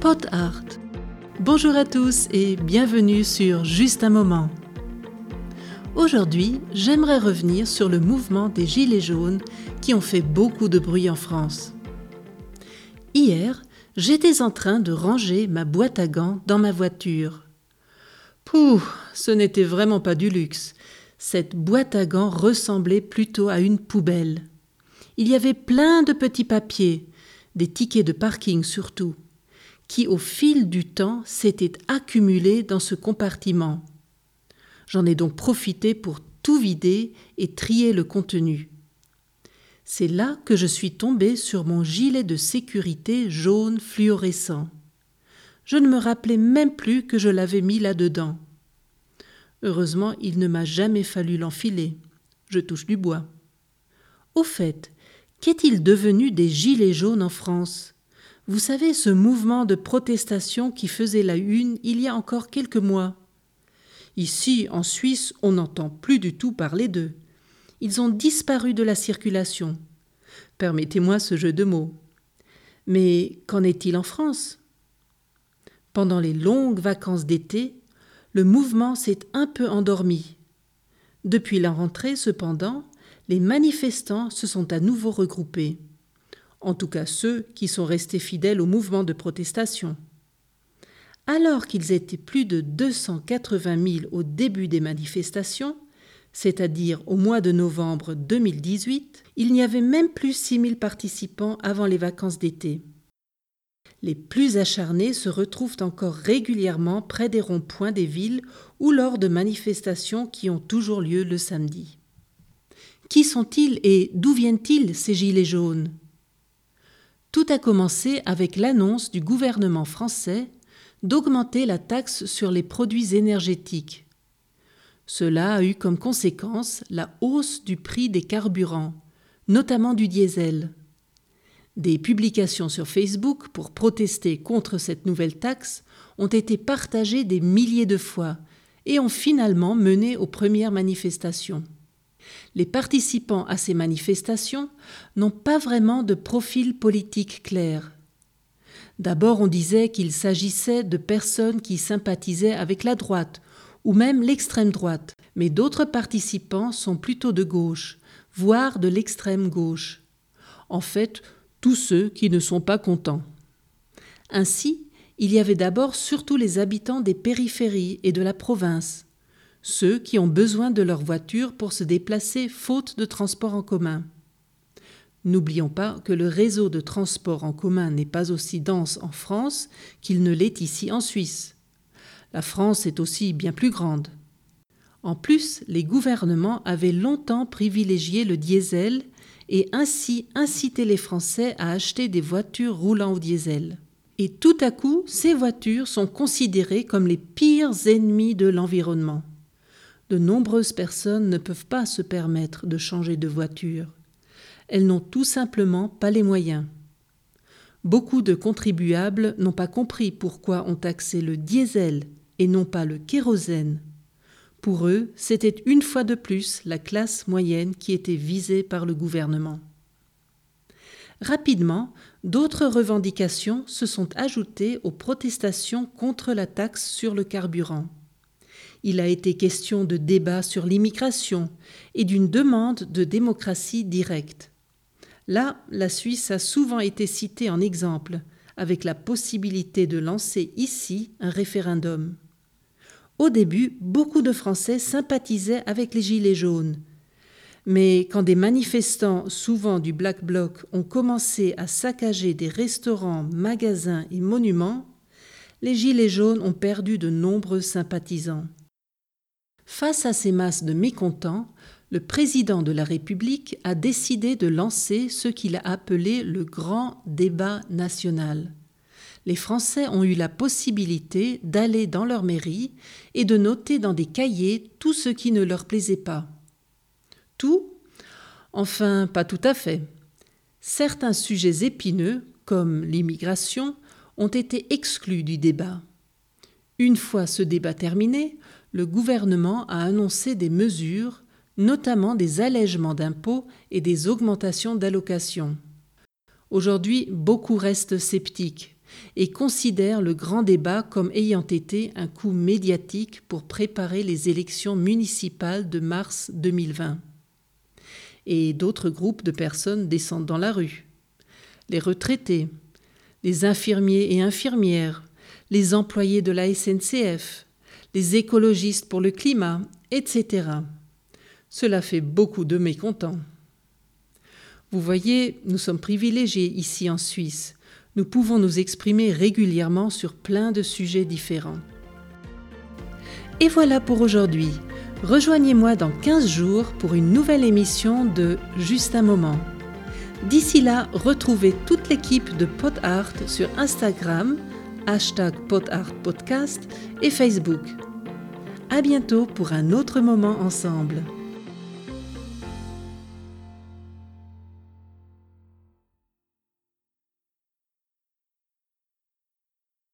Pot Art. Bonjour à tous et bienvenue sur Juste un moment. Aujourd'hui, j'aimerais revenir sur le mouvement des Gilets jaunes qui ont fait beaucoup de bruit en France. Hier, j'étais en train de ranger ma boîte à gants dans ma voiture. Pouh, ce n'était vraiment pas du luxe. Cette boîte à gants ressemblait plutôt à une poubelle. Il y avait plein de petits papiers, des tickets de parking surtout, qui au fil du temps s'étaient accumulés dans ce compartiment. J'en ai donc profité pour tout vider et trier le contenu. C'est là que je suis tombé sur mon gilet de sécurité jaune fluorescent. Je ne me rappelais même plus que je l'avais mis là-dedans. Heureusement, il ne m'a jamais fallu l'enfiler. Je touche du bois. Au fait, qu'est-il devenu des gilets jaunes en France? Vous savez, ce mouvement de protestation qui faisait la une il y a encore quelques mois. Ici, en Suisse, on n'entend plus du tout parler d'eux. Ils ont disparu de la circulation. Permettez-moi ce jeu de mots. Mais qu'en est-il en France? Pendant les longues vacances d'été, le mouvement s'est un peu endormi. Depuis la rentrée, cependant, les manifestants se sont à nouveau regroupés, en tout cas ceux qui sont restés fidèles au mouvement de protestation. Alors qu'ils étaient plus de 280 000 au début des manifestations, c'est-à-dire au mois de novembre 2018, il n'y avait même plus 6 000 participants avant les vacances d'été. Les plus acharnés se retrouvent encore régulièrement près des ronds-points des villes ou lors de manifestations qui ont toujours lieu le samedi. Qui sont-ils et d'où viennent-ils ces gilets jaunes? A commencé avec l'annonce du gouvernement français d'augmenter la taxe sur les produits énergétiques. Cela a eu comme conséquence la hausse du prix des carburants, notamment du diesel. Des publications sur Facebook pour protester contre cette nouvelle taxe ont été partagées des milliers de fois et ont finalement mené aux premières manifestations les participants à ces manifestations n'ont pas vraiment de profil politique clair. D'abord on disait qu'il s'agissait de personnes qui sympathisaient avec la droite ou même l'extrême droite, mais d'autres participants sont plutôt de gauche, voire de l'extrême gauche. En fait, tous ceux qui ne sont pas contents. Ainsi, il y avait d'abord surtout les habitants des périphéries et de la province, ceux qui ont besoin de leur voiture pour se déplacer faute de transport en commun. N'oublions pas que le réseau de transport en commun n'est pas aussi dense en France qu'il ne l'est ici en Suisse. La France est aussi bien plus grande. En plus, les gouvernements avaient longtemps privilégié le diesel et ainsi incité les Français à acheter des voitures roulant au diesel. Et tout à coup, ces voitures sont considérées comme les pires ennemis de l'environnement de nombreuses personnes ne peuvent pas se permettre de changer de voiture. Elles n'ont tout simplement pas les moyens. Beaucoup de contribuables n'ont pas compris pourquoi on taxait le diesel et non pas le kérosène. Pour eux, c'était une fois de plus la classe moyenne qui était visée par le gouvernement. Rapidement, d'autres revendications se sont ajoutées aux protestations contre la taxe sur le carburant. Il a été question de débats sur l'immigration et d'une demande de démocratie directe. Là, la Suisse a souvent été citée en exemple, avec la possibilité de lancer ici un référendum. Au début, beaucoup de Français sympathisaient avec les Gilets jaunes. Mais quand des manifestants, souvent du Black Bloc, ont commencé à saccager des restaurants, magasins et monuments, les Gilets jaunes ont perdu de nombreux sympathisants. Face à ces masses de mécontents, le président de la République a décidé de lancer ce qu'il a appelé le grand débat national. Les Français ont eu la possibilité d'aller dans leur mairie et de noter dans des cahiers tout ce qui ne leur plaisait pas. Tout? Enfin, pas tout à fait. Certains sujets épineux, comme l'immigration, ont été exclus du débat. Une fois ce débat terminé, le gouvernement a annoncé des mesures, notamment des allègements d'impôts et des augmentations d'allocations. Aujourd'hui, beaucoup restent sceptiques, et considèrent le grand débat comme ayant été un coup médiatique pour préparer les élections municipales de mars 2020. Et d'autres groupes de personnes descendent dans la rue. Les retraités, les infirmiers et infirmières, les employés de la SNCF, les écologistes pour le climat, etc. Cela fait beaucoup de mécontents. Vous voyez, nous sommes privilégiés ici en Suisse. Nous pouvons nous exprimer régulièrement sur plein de sujets différents. Et voilà pour aujourd'hui. Rejoignez-moi dans 15 jours pour une nouvelle émission de Juste un moment. D'ici là, retrouvez toute l'équipe de PodArt sur Instagram, hashtag PodArtPodcast et Facebook. À bientôt pour un autre moment ensemble.